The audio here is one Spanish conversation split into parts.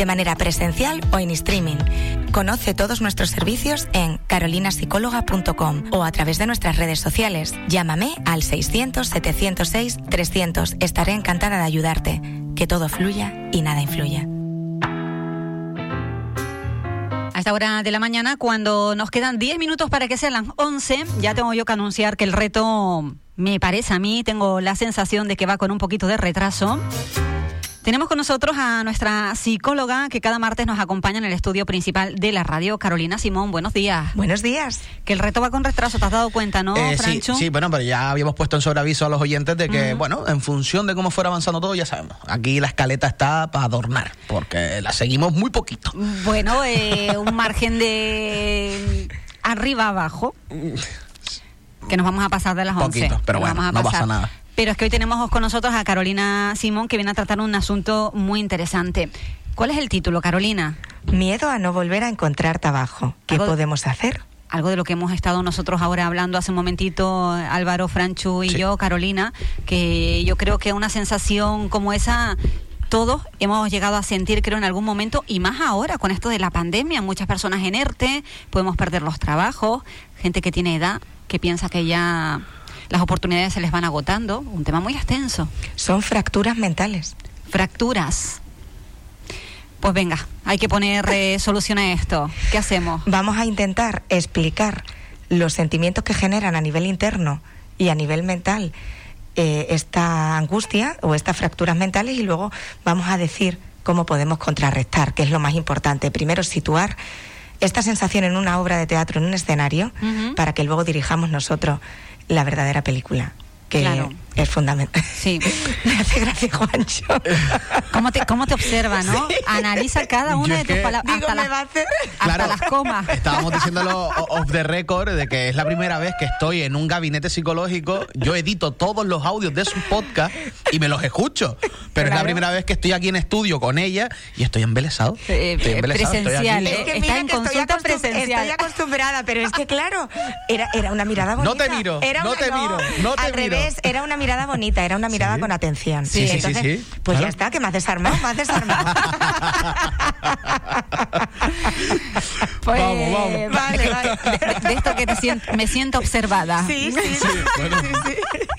de manera presencial o en streaming. Conoce todos nuestros servicios en carolinapsicóloga.com o a través de nuestras redes sociales. Llámame al 600-706-300. Estaré encantada de ayudarte. Que todo fluya y nada influya. A esta hora de la mañana, cuando nos quedan 10 minutos para que sean las 11, ya tengo yo que anunciar que el reto, me parece a mí, tengo la sensación de que va con un poquito de retraso. Tenemos con nosotros a nuestra psicóloga que cada martes nos acompaña en el estudio principal de la radio, Carolina Simón. Buenos días. Buenos días. Que el reto va con retraso, ¿te has dado cuenta, no, Eh, sí, Francho? sí, bueno, pero ya habíamos puesto en sobreaviso a los oyentes de que, bueno, en función de cómo fuera avanzando todo, ya sabemos. Aquí la escaleta está para adornar, porque la seguimos muy poquito. Bueno, eh, un margen de arriba abajo. Que nos vamos a pasar de las 11. Poquito, pero bueno, vamos a no pasar. pasa nada. Pero es que hoy tenemos con nosotros a Carolina Simón que viene a tratar un asunto muy interesante. ¿Cuál es el título, Carolina? Miedo a no volver a encontrar trabajo. ¿Qué Algo- podemos hacer? Algo de lo que hemos estado nosotros ahora hablando hace un momentito, Álvaro, Franchu y Sí. yo, Carolina, que yo creo que una sensación como esa todos hemos llegado a sentir, creo, en algún momento, y más ahora con esto de la pandemia, muchas personas en ERTE, podemos perder los trabajos, gente que tiene edad, que piensa que ya las oportunidades se les van agotando, un tema muy extenso. Son fracturas mentales. Fracturas. Pues venga, hay que poner eh, solución a esto. ¿Qué hacemos? Vamos a intentar explicar los sentimientos que generan a nivel interno y a nivel mental eh, esta angustia o estas fracturas mentales y luego vamos a decir cómo podemos contrarrestar, que es lo más importante. Primero, situar esta sensación en una obra de teatro, en un escenario, para que luego dirijamos nosotros la verdadera película, que. Es fundamental. Sí. Me hace gracia, Juancho. ¿Cómo te, cómo te observa, no? Analiza cada una de tus palabras. Hasta, las- hacer... hasta las comas. Estábamos diciéndolo off the record de que es la primera vez que estoy en un gabinete psicológico. Yo edito todos los audios de su podcast y me los escucho. Pero es la Claro. primera vez que estoy aquí en estudio con ella y estoy embelesado. Eh, Estoy eh, embelesado, estoy aquí. presencial, Es que Está en que estoy consulta presencial. Estoy acostumbrada, pero es que claro, era, era una mirada bonita. No te miro, Era no una- te miro, no te Al miro. revés, era una mirada bonita, era una mirada Sí. con atención. Sí, sí, sí, Entonces, sí, Pues claro. ya está, que me has desarmado, me has desarmado. Pues, Vamos, vamos. Vale, vale. De, de esto que te sien- me siento observada. sí, sí, sí. Sí, bueno,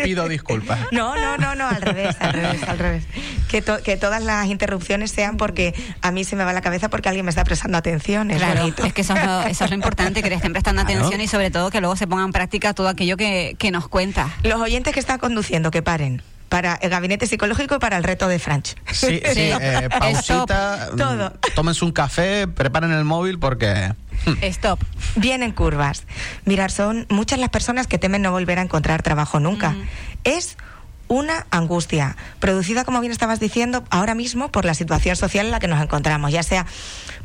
pido disculpas. No, no, no, no, al revés, al revés, al revés. Que, to- que todas las interrupciones sean porque a mí se me va la cabeza porque alguien me está prestando atención. Es Claro, bonito. es que eso es, lo, eso es lo importante, que le estén prestando Claro. atención y sobre todo que luego se ponga en práctica todo aquello que, que nos cuenta. Los oyentes que están conduciendo, que paren. Para el gabinete psicológico y para el reto de Franch. Sí, sí, eh, pausita. Stop. Todo. Tómense un café, preparen el móvil porque. Stop. Vienen curvas. Mirar, son muchas las personas que temen no volver a encontrar trabajo nunca. Es una angustia producida, como bien estabas diciendo, ahora mismo por la situación social en la que nos encontramos, ya sea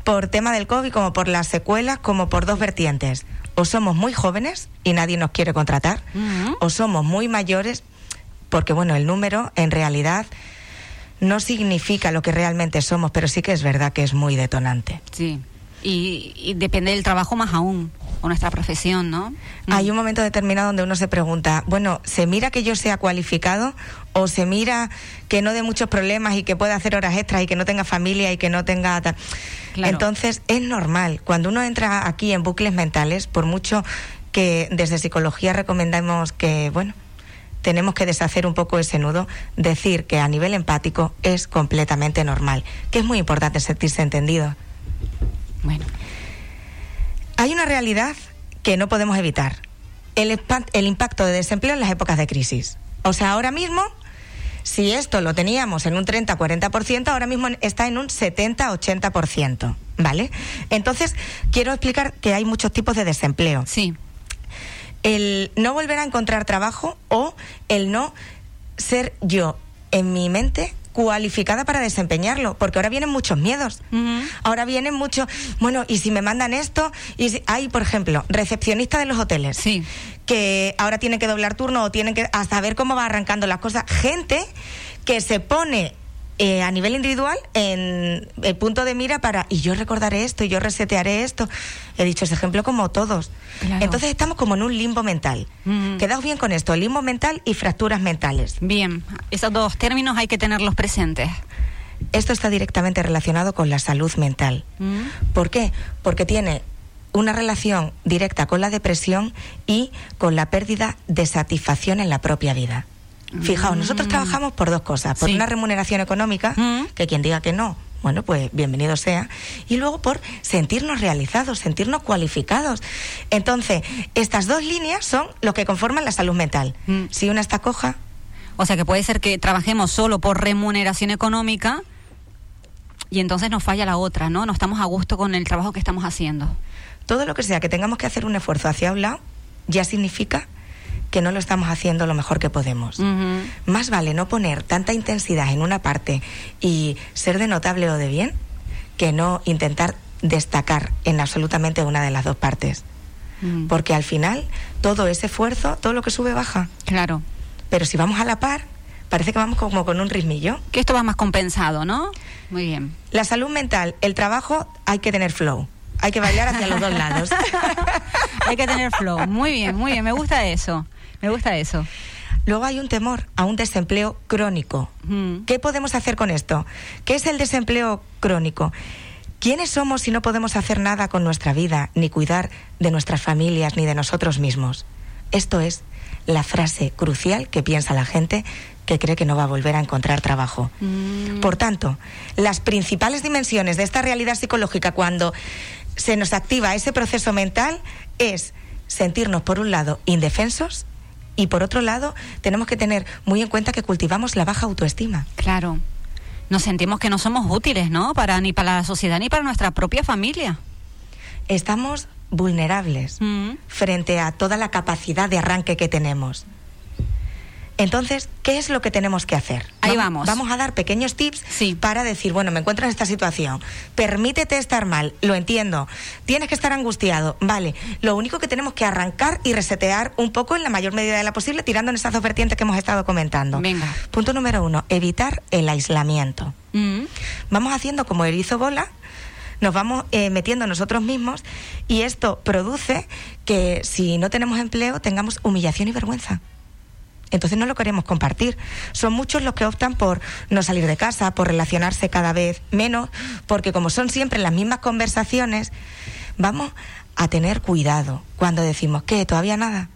por tema del COVID, como por las secuelas, como por dos vertientes. O somos muy jóvenes y nadie nos quiere contratar, o somos muy mayores, porque bueno, el número en realidad no significa lo que realmente somos, pero sí que es verdad que es muy detonante. Sí. Y, y depende del trabajo más aún, o nuestra profesión, ¿no? Mm. Hay un momento determinado donde uno se pregunta, bueno, ¿se mira que yo sea cualificado o se mira que no dé muchos problemas y que pueda hacer horas extras y que no tenga familia y que no tenga... tal? Claro. Entonces, es normal. Cuando uno entra aquí en bucles mentales, por mucho que desde psicología recomendamos que, bueno, tenemos que deshacer un poco ese nudo, decir que a nivel empático es completamente normal, que es muy importante sentirse entendido. Bueno, Hay una realidad que no podemos evitar. El, el impacto de desempleo en las épocas de crisis. O sea, ahora mismo, si esto lo teníamos en un 30-40%, ahora mismo está en un 70-80%. ¿Vale? Entonces, quiero explicar que hay muchos tipos de desempleo. sí. El no volver a encontrar trabajo o el no ser yo en mi mente cualificada para desempeñarlo, porque ahora vienen muchos miedos. Ahora vienen muchos, bueno, y si me mandan esto, y si, hay, por ejemplo, recepcionista de los hoteles, Sí. que ahora tienen que doblar turno o tienen que, a saber cómo va arrancando las cosas. Gente que se pone eh, a nivel individual en el punto de mira para, y yo recordaré esto, y yo resetearé esto. He dicho ese ejemplo como todos. Claro. Entonces estamos como en un limbo mental. Ujú. Quedaos bien con esto, limbo mental y fracturas mentales. Bien, esos dos términos hay que tenerlos presentes. Esto está directamente relacionado con la salud mental. Mm. ¿Por qué? Porque tiene una relación directa con la depresión y con la pérdida de satisfacción en la propia vida. Fijaos, nosotros trabajamos por dos cosas. Por. Sí. una remuneración económica, Mm. que quien diga que no, bueno, pues bienvenido sea. Y luego por sentirnos realizados, sentirnos cualificados. Entonces, estas dos líneas son lo que conforman la salud mental. Mm. Si una está coja, O sea que puede ser que trabajemos solo por remuneración económica y entonces nos falla la otra, ¿no? No estamos a gusto con el trabajo que estamos haciendo. todo lo que sea que tengamos que hacer un esfuerzo hacia un lado, ya significa que no lo estamos haciendo lo mejor que podemos. Más vale no poner tanta intensidad en una parte y ser de notable o de bien que no intentar destacar en absolutamente una de las dos partes. Mm. Porque al final todo ese esfuerzo, todo lo que sube baja. Claro. Pero si vamos a la par, parece que vamos como con un ritmillo. Que esto va más compensado, ¿no? Muy bien. La salud mental, el trabajo, hay que tener flow. Hay que bailar hacia los dos lados. Hay que tener flow. Muy bien, muy bien. Me gusta eso. Me gusta eso. Luego hay un temor a un desempleo crónico. Mm. ¿Qué podemos hacer con esto? ¿Qué es el desempleo crónico? ¿Quiénes somos si no podemos hacer nada con nuestra vida, ni cuidar de nuestras familias, ni de nosotros mismos? Esto es la frase crucial que piensa la gente que cree que no va a volver a encontrar trabajo. Mm. Por tanto, las principales dimensiones de esta realidad psicológica cuando se nos activa ese proceso mental es sentirnos, por un lado, indefensos y, por otro lado, tenemos que tener muy en cuenta que cultivamos la baja autoestima. Claro. Nos sentimos que no somos útiles, ¿no? Para ni para la sociedad ni para nuestra propia familia. Estamos vulnerables Mm. frente a toda la capacidad de arranque que tenemos. Entonces, ¿qué es lo que tenemos que hacer? Ahí Vam- vamos. Vamos a dar pequeños tips Sí. para decir, bueno, me encuentro en esta situación. Permítete estar mal, lo entiendo. Tienes que estar angustiado, vale. Lo único que tenemos que arrancar y resetear un poco en la mayor medida de la posible, tirando en esas dos vertientes que hemos estado comentando. Venga. Punto número uno, evitar el aislamiento Mm. vamos haciendo como erizo bola, nos vamos eh, metiendo nosotros mismos y esto produce que si no tenemos empleo tengamos humillación y vergüenza. Entonces no lo queremos compartir. Son muchos los que optan por no salir de casa, por relacionarse cada vez menos, porque como son siempre las mismas conversaciones, vamos a tener cuidado cuando decimos que todavía nada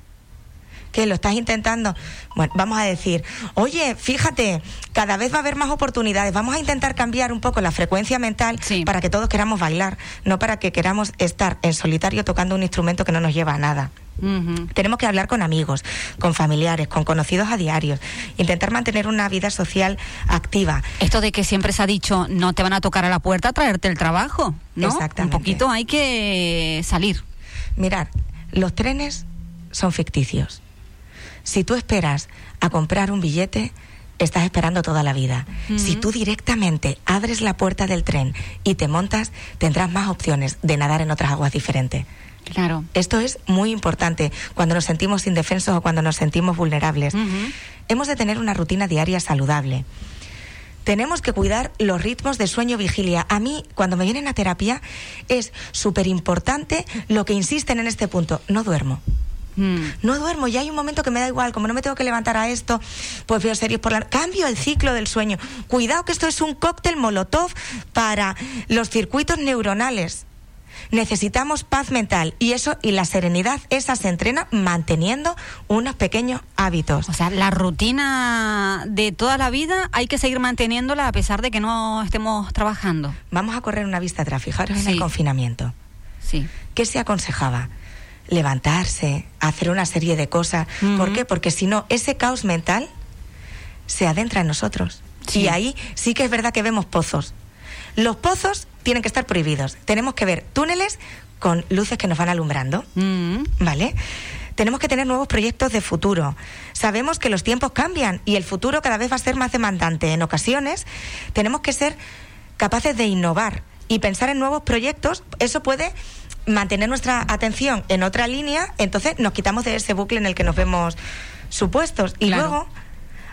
que lo estás intentando. Bueno, vamos a decir, oye, fíjate, cada vez va a haber más oportunidades. Vamos a intentar cambiar un poco la frecuencia mental Sí. para que todos queramos bailar, no para que queramos estar en solitario tocando un instrumento que no nos lleva a nada. Tenemos que hablar con amigos, con familiares, con conocidos a diario, intentar mantener una vida social activa. Esto de que siempre se ha dicho, no te van a tocar a la puerta a traerte el trabajo, ¿no? Exactamente. Un poquito hay que salir. Mirar, los trenes son ficticios. Si tú esperas a comprar un billete, estás esperando toda la vida. Si tú directamente abres la puerta del tren y te montas, tendrás más opciones de nadar en otras aguas diferentes. Claro. Esto es muy importante cuando nos sentimos indefensos o cuando nos sentimos vulnerables. Hemos de tener una rutina diaria saludable. Tenemos que cuidar los ritmos de sueño-vigilia. A mí, cuando me vienen a terapia, es súper importante lo que insisten en este punto. No duermo. Mm. No duermo, ya hay un momento que me da igual, como no me tengo que levantar a esto, pues veo series por la... Cambio el ciclo del sueño. Cuidado que esto es un cóctel molotov para los circuitos neuronales. Necesitamos paz mental y eso y la serenidad, esa se entrena manteniendo unos pequeños hábitos. O sea, la rutina de toda la vida hay que seguir manteniéndola a pesar de que no estemos trabajando. Vamos a correr una vista atrás, fijaros en el confinamiento. Sí. ¿Qué se aconsejaba? Levantarse, hacer una serie de cosas. ¿Por qué? Porque si no, ese caos mental se adentra en nosotros. Sí. Y ahí sí que es verdad que vemos pozos. Los pozos tienen que estar prohibidos. Tenemos que ver túneles con luces que nos van alumbrando. ¿Vale? tenemos que tener nuevos proyectos de futuro. Sabemos que los tiempos cambian y el futuro cada vez va a ser más demandante. En ocasiones tenemos que ser capaces de innovar y pensar en nuevos proyectos. Eso puede mantener nuestra atención en otra línea, entonces nos quitamos de ese bucle en el que nos vemos supuestos. Y luego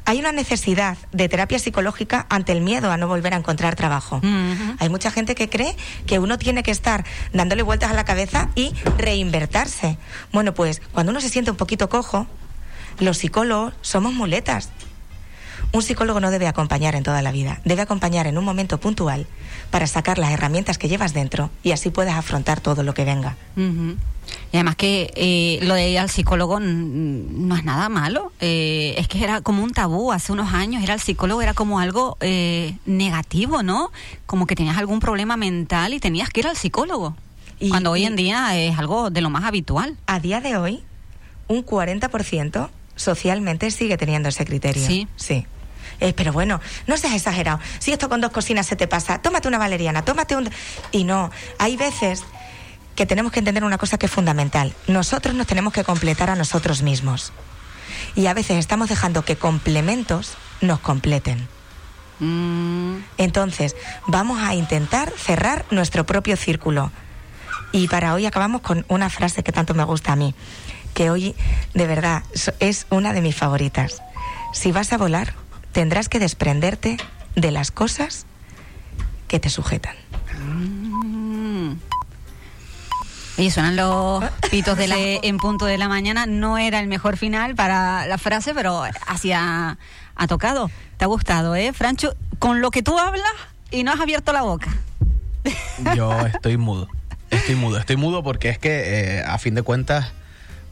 hay una necesidad de terapia psicológica ante el miedo a no volver a encontrar trabajo. Hay mucha gente que cree que uno tiene que estar dándole vueltas a la cabeza y reinvertirse. Bueno, pues cuando uno se siente un poquito cojo, los psicólogos somos muletas. Un psicólogo no debe acompañar en toda la vida, debe acompañar en un momento puntual para sacar las herramientas que llevas dentro y así puedes afrontar todo lo que venga. Y además que eh, lo de ir al psicólogo no es nada malo. Eh, es que era como un tabú hace unos años. Era el psicólogo, era como algo eh, negativo, ¿no? Como que tenías algún problema mental y tenías que ir al psicólogo. Y, cuando hoy en día es algo de lo más habitual. A día de hoy, un 40% socialmente sigue teniendo ese criterio. Sí. Sí. Pero bueno, no seas exagerado. Si esto con dos cocinas se te pasa, tómate una valeriana, tómate un... Y no, hay veces que tenemos que entender una cosa que es fundamental. Nosotros nos tenemos que completar a nosotros mismos. Y a veces estamos dejando que complementos nos completen. Mm. Entonces, vamos a intentar cerrar nuestro propio círculo. Y para hoy acabamos con una frase que tanto me gusta a mí, que hoy de verdad es una de mis favoritas. Si vas a volar, tendrás que desprenderte de las cosas que te sujetan. Y suenan los pitos de la en punto de la mañana. No era el mejor final para la frase, pero así ha, tocado. ¿Te ha gustado, eh, Francho? Con lo que tú hablas y no has abierto la boca. Yo estoy mudo. Estoy mudo. Estoy mudo porque es que, eh, a fin de cuentas,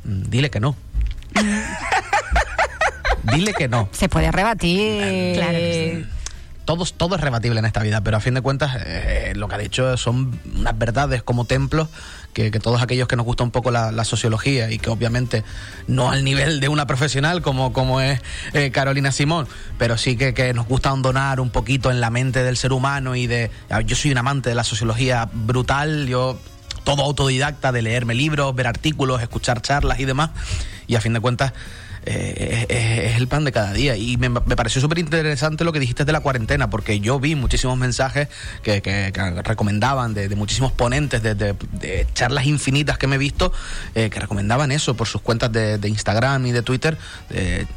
mm, dile que no. dile que no. Se puede rebatir. Claro que sí todo, es rebatible en esta vida, pero a fin de cuentas eh, lo que ha dicho son unas verdades como templos que, todos aquellos que nos gusta un poco la, sociología y que obviamente no al nivel de una profesional como, como es eh, Carolina Simón, pero sí que, que nos gusta hondonar un poquito en la mente del ser humano y de... Yo soy un amante de la sociología brutal, yo todo autodidacta de leerme libros, ver artículos, escuchar charlas y demás, y a fin de cuentas eh, es, el pan de cada día. Y me, pareció súper interesante lo que dijiste de la cuarentena, porque yo vi muchísimos mensajes que, recomendaban de, muchísimos ponentes, de, charlas infinitas que me he visto, eh, que recomendaban eso por sus cuentas de, Instagram y de Twitter.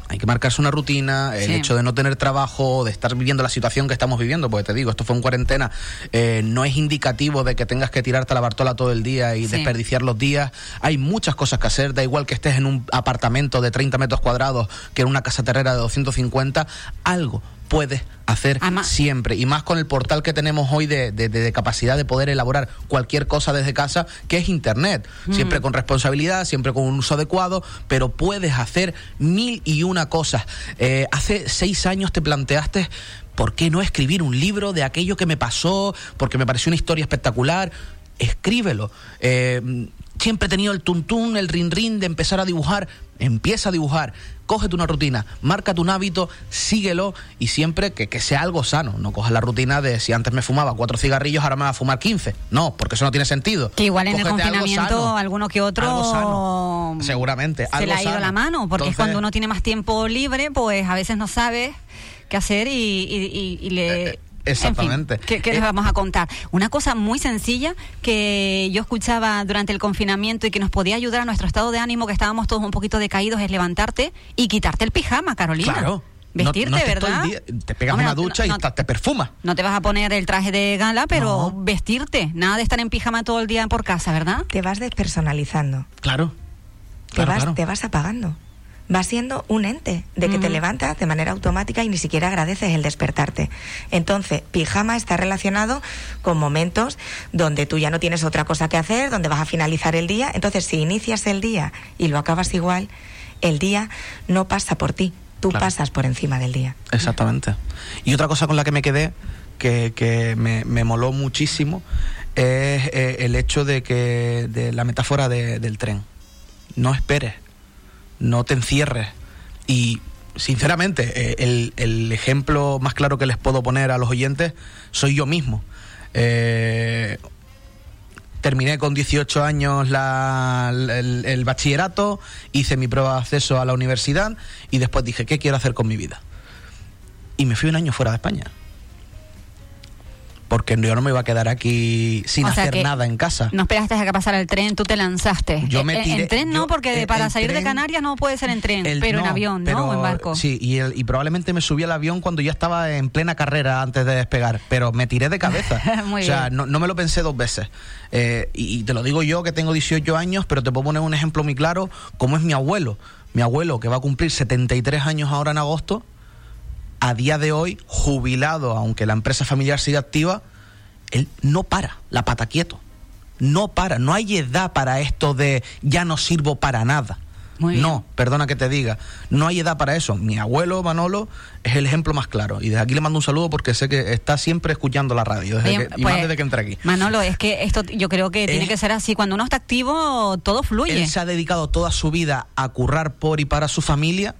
hay que marcarse una rutina, el hecho de no tener trabajo, de estar viviendo la situación que estamos viviendo, porque te digo, esto fue en cuarentena, eh, no es indicativo de que tengas que tirarte a la bartola todo el día y desperdiciar los días. Hay muchas cosas que hacer, da igual que estés en un apartamento de 30 metros cuadrados que en una casa terrera de 250, algo puedes hacer siempre. Y más con el portal que tenemos hoy de, capacidad de poder elaborar cualquier cosa desde casa, que es Internet. Mm. Siempre con responsabilidad, siempre con un uso adecuado, pero puedes hacer mil y una cosas. Eh, hace seis años te planteaste, ¿por qué no escribir un libro de aquello que me pasó? Porque me pareció una historia espectacular. Escríbelo. Eh, siempre he tenido el tuntún, el rin rin de empezar a dibujar. Empieza a dibujar, cógete una rutina, márcate un hábito, síguelo y siempre que, sea algo sano. No cojas la rutina de si antes me fumaba cuatro cigarrillos, ahora me va a fumar quince. No, porque eso no tiene sentido. Que igual en el confinamiento alguno que otro. Seguramente. Se le ha ido la mano, porque es cuando uno tiene más tiempo libre, pues a veces no sabe qué hacer y, le. Eh, Exactamente. ¿Qué, les eh, vamos a contar? Una cosa muy sencilla que yo escuchaba durante el confinamiento y que nos podía ayudar a nuestro estado de ánimo, que estábamos todos un poquito decaídos, es levantarte y quitarte el pijama, Carolina. Claro. Vestirte, ¿verdad? te pegas una ducha y te perfumas. No te vas a poner el traje de gala, pero vestirte. Nada de estar en pijama todo el día por casa, ¿verdad? Te vas despersonalizando. Claro. Te, vas, te vas apagando va siendo un ente de que te levantas de manera automática y ni siquiera agradeces el despertarte. Entonces, pijama está relacionado con momentos donde tú ya no tienes otra cosa que hacer, donde vas a finalizar el día. Entonces, si inicias el día y lo acabas igual, el día no pasa por ti, tú pasas por encima del día. Exactamente. Y otra cosa con la que me quedé, que, me, moló muchísimo, es eh, el hecho de que de la metáfora del tren. No esperes no te encierres. Y sinceramente, eh, el, ejemplo más claro que les puedo poner a los oyentes soy yo mismo. Eh, terminé con 18 años el, bachillerato, hice mi prueba de acceso a la universidad y después dije, ¿qué quiero hacer con mi vida? Y me fui un año fuera de España porque yo no me iba a quedar aquí sin hacer nada en casa. No esperaste a que pasara el tren, tú te lanzaste. Yo me tiré, en tren no, porque para salir de Canarias no puede ser en tren, pero en avión, ¿no? o en barco. Sí, y, y, probablemente me subí al avión cuando ya estaba en plena carrera antes de despegar, pero me tiré de cabeza. o sea, no, me lo pensé dos veces. Eh, y, y te lo digo yo que tengo 18 años, pero te puedo poner un ejemplo muy claro, como es mi abuelo. Mi abuelo, que va a cumplir 73 años ahora en agosto, a día de hoy, jubilado, aunque la empresa familiar siga activa, él no para, la pata quieto. No para, no hay edad para esto de ya no sirvo para nada. no, perdona que te diga, no hay edad para eso. Mi abuelo Manolo es el ejemplo más claro. Y desde aquí le mando un saludo porque sé que está siempre escuchando la radio, desde que, y más pues, desde que entré aquí. Manolo, es que esto yo creo que tiene que ser así. Cuando uno está activo, todo fluye. Él se ha dedicado toda su vida a currar por y para su familia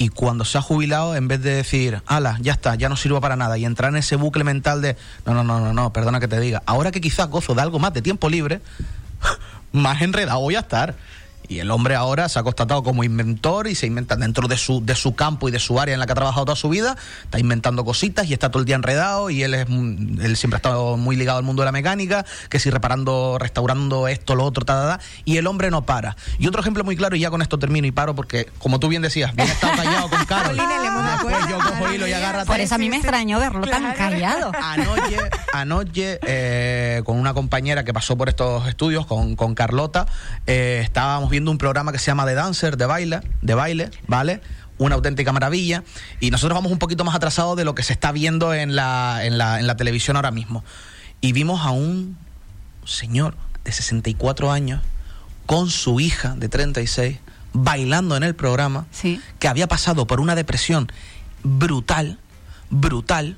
y cuando se ha jubilado, en vez de decir, ala, ya está, ya no sirvo para nada, y entrar en ese bucle mental de, no, no, no, no, no, perdona que te diga, ahora que quizás gozo de algo más de tiempo libre, más enredado voy a estar. Y el hombre ahora se ha constatado como inventor y se inventa dentro de su, de su campo y de su área en la que ha trabajado toda su vida, está inventando cositas y está todo el día enredado y él, es, él siempre ha estado muy ligado al mundo de la mecánica, que si reparando, restaurando esto, lo otro, ta, y el hombre no para. Y otro ejemplo muy claro, y ya con esto termino y paro porque, como tú bien decías, bien estado callado con Carol. yo cojo hilo y Por eso a mí me extrañó verlo tan callado. Anoche, anoche eh, con una compañera que pasó por estos estudios, con, con Carlota, eh, estábamos viendo un programa que se llama The Dancer, de baile, de baile, ¿vale? Una auténtica maravilla. Y nosotros vamos un poquito más atrasados de lo que se está viendo en la, en la, en la televisión ahora mismo. Y vimos a un señor de 64 años con su hija de 36 bailando en el programa, que había pasado por una depresión brutal, brutal,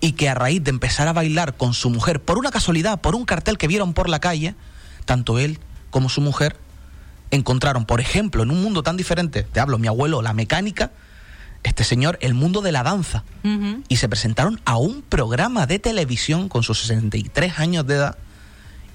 y que a raíz de empezar a bailar con su mujer, por una casualidad, por un cartel que vieron por la calle, tanto él como su mujer encontraron, por ejemplo, en un mundo tan diferente, te hablo, mi abuelo, la mecánica, este señor, el mundo de la danza. Y se presentaron a un programa de televisión con sus 63 años de edad.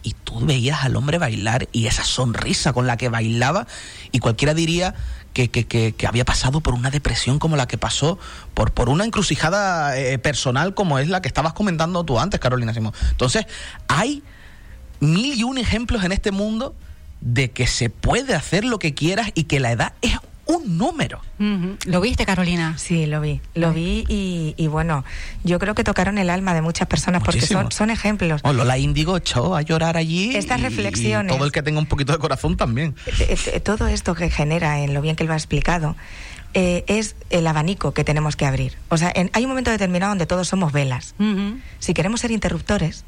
Y tú veías al hombre bailar y esa sonrisa con la que bailaba. Y cualquiera diría que, que, que, había pasado por una depresión como la que pasó, por, por una encrucijada eh, personal como es la que estabas comentando tú antes, Carolina Simón. Entonces, hay mil y un ejemplos en este mundo de que se puede hacer lo que quieras y que la edad es un número. ¿Lo viste, Carolina? Sí, lo vi. Lo vi y, bueno, yo creo que tocaron el alma de muchas personas porque son, son ejemplos. Oh, Lola Índigo echó a llorar allí. Estas reflexiones. todo el que tenga un poquito de corazón también. Eh, eh, todo esto que genera, en lo bien que él lo ha explicado, eh, es el abanico que tenemos que abrir. O sea, hay un momento determinado donde todos somos velas. Si queremos ser interruptores,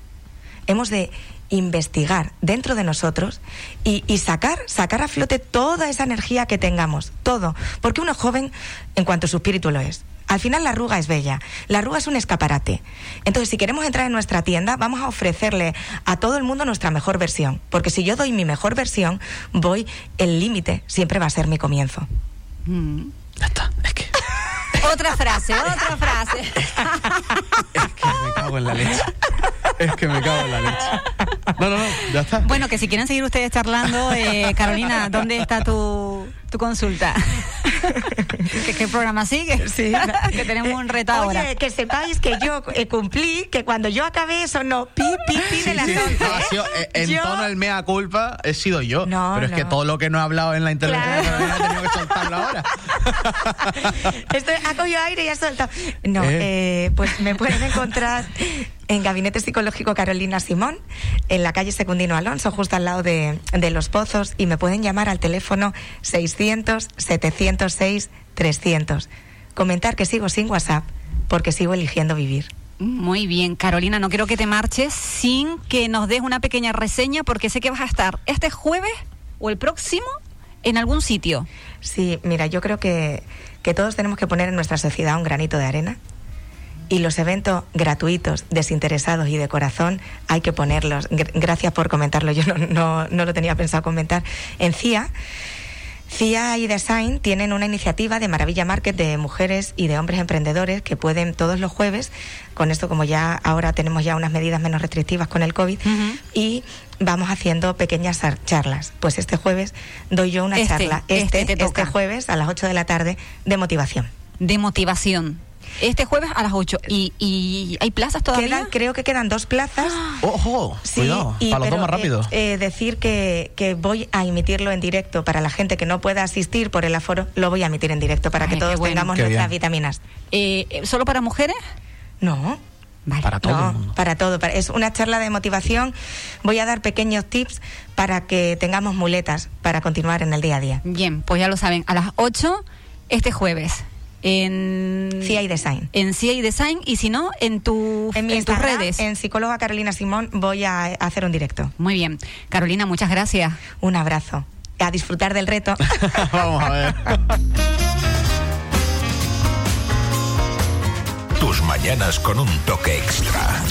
hemos de investigar dentro de nosotros y, sacar, sacar a flote toda esa energía que tengamos, todo. Porque uno joven en cuanto a su espíritu lo es. Al final la arruga es bella, la arruga es un escaparate. Entonces, si queremos entrar en nuestra tienda, vamos a ofrecerle a todo el mundo nuestra mejor versión. Porque si yo doy mi mejor versión, voy, el límite siempre va a ser mi comienzo. Mm. Ya está, es que... otra frase, otra frase. es que me cago en la leche. Es que me cago en la leche. No, no, no, ya está. Bueno, que si quieren seguir ustedes charlando, eh, Carolina, ¿dónde está tu, tu consulta? ¿Qué, programa sigue? Sí. que tenemos un reto Oye, ahora. que sepáis que yo eh, cumplí, que cuando yo acabé eso no pi, pi, pi de las sí, eh, en tono el mea culpa he sido yo. No, pero es que todo lo que no he hablado en la intervención claro. he tenido que soltarlo ahora. Estoy, ha cogido aire y ha soltado. No, eh. pues me pueden encontrar en Gabinete Psicológico Carolina Simón, en la calle Secundino Alonso, justo al lado de, de Los Pozos, y me pueden llamar al teléfono 600-706-300. Comentar que sigo sin WhatsApp porque sigo eligiendo vivir. Muy bien, Carolina, no quiero que te marches sin que nos des una pequeña reseña porque sé que vas a estar este jueves o el próximo en algún sitio. Sí, mira, yo creo que, que todos tenemos que poner en nuestra sociedad un granito de arena y los eventos gratuitos, desinteresados y de corazón hay que ponerlos. Gracias por comentarlo, yo no, no, no lo tenía pensado comentar. En CIA CIA y Design tienen una iniciativa de Maravilla Market de mujeres y de hombres emprendedores que pueden todos los jueves, con esto como ya ahora tenemos ya unas medidas menos restrictivas con el COVID, y vamos haciendo pequeñas charlas. Pues este jueves doy yo una Este, charla, este este, este jueves a las 8 de la tarde, de motivación. De motivación. Este jueves a las 8. ¿Y, y hay plazas todavía? Quedan, creo que quedan dos plazas. Ojo, Sí, cuidado, y- para los dos más rápido. eh, eh, decir que, que voy a emitirlo en directo para la gente que no pueda asistir por el aforo, lo voy a emitir en directo para Ay, que todos bueno. tengamos Qué nuestras bien. vitaminas. Eh, eh, ¿Solo para mujeres? No. Vale. Para todo no, el mundo. para todo. para- es una charla de motivación. Voy a dar pequeños tips para que tengamos muletas para continuar en el día a día. Bien, pues ya lo saben, a las 8 este jueves. En CIA y Design. En CIA y Design y si no, en, tu, En, mi en tus redes. En psicóloga Carolina Simón voy a hacer un directo. Muy bien. Carolina, muchas gracias. Un abrazo. A disfrutar del reto. Vamos a ver. Tus mañanas con un toque extra.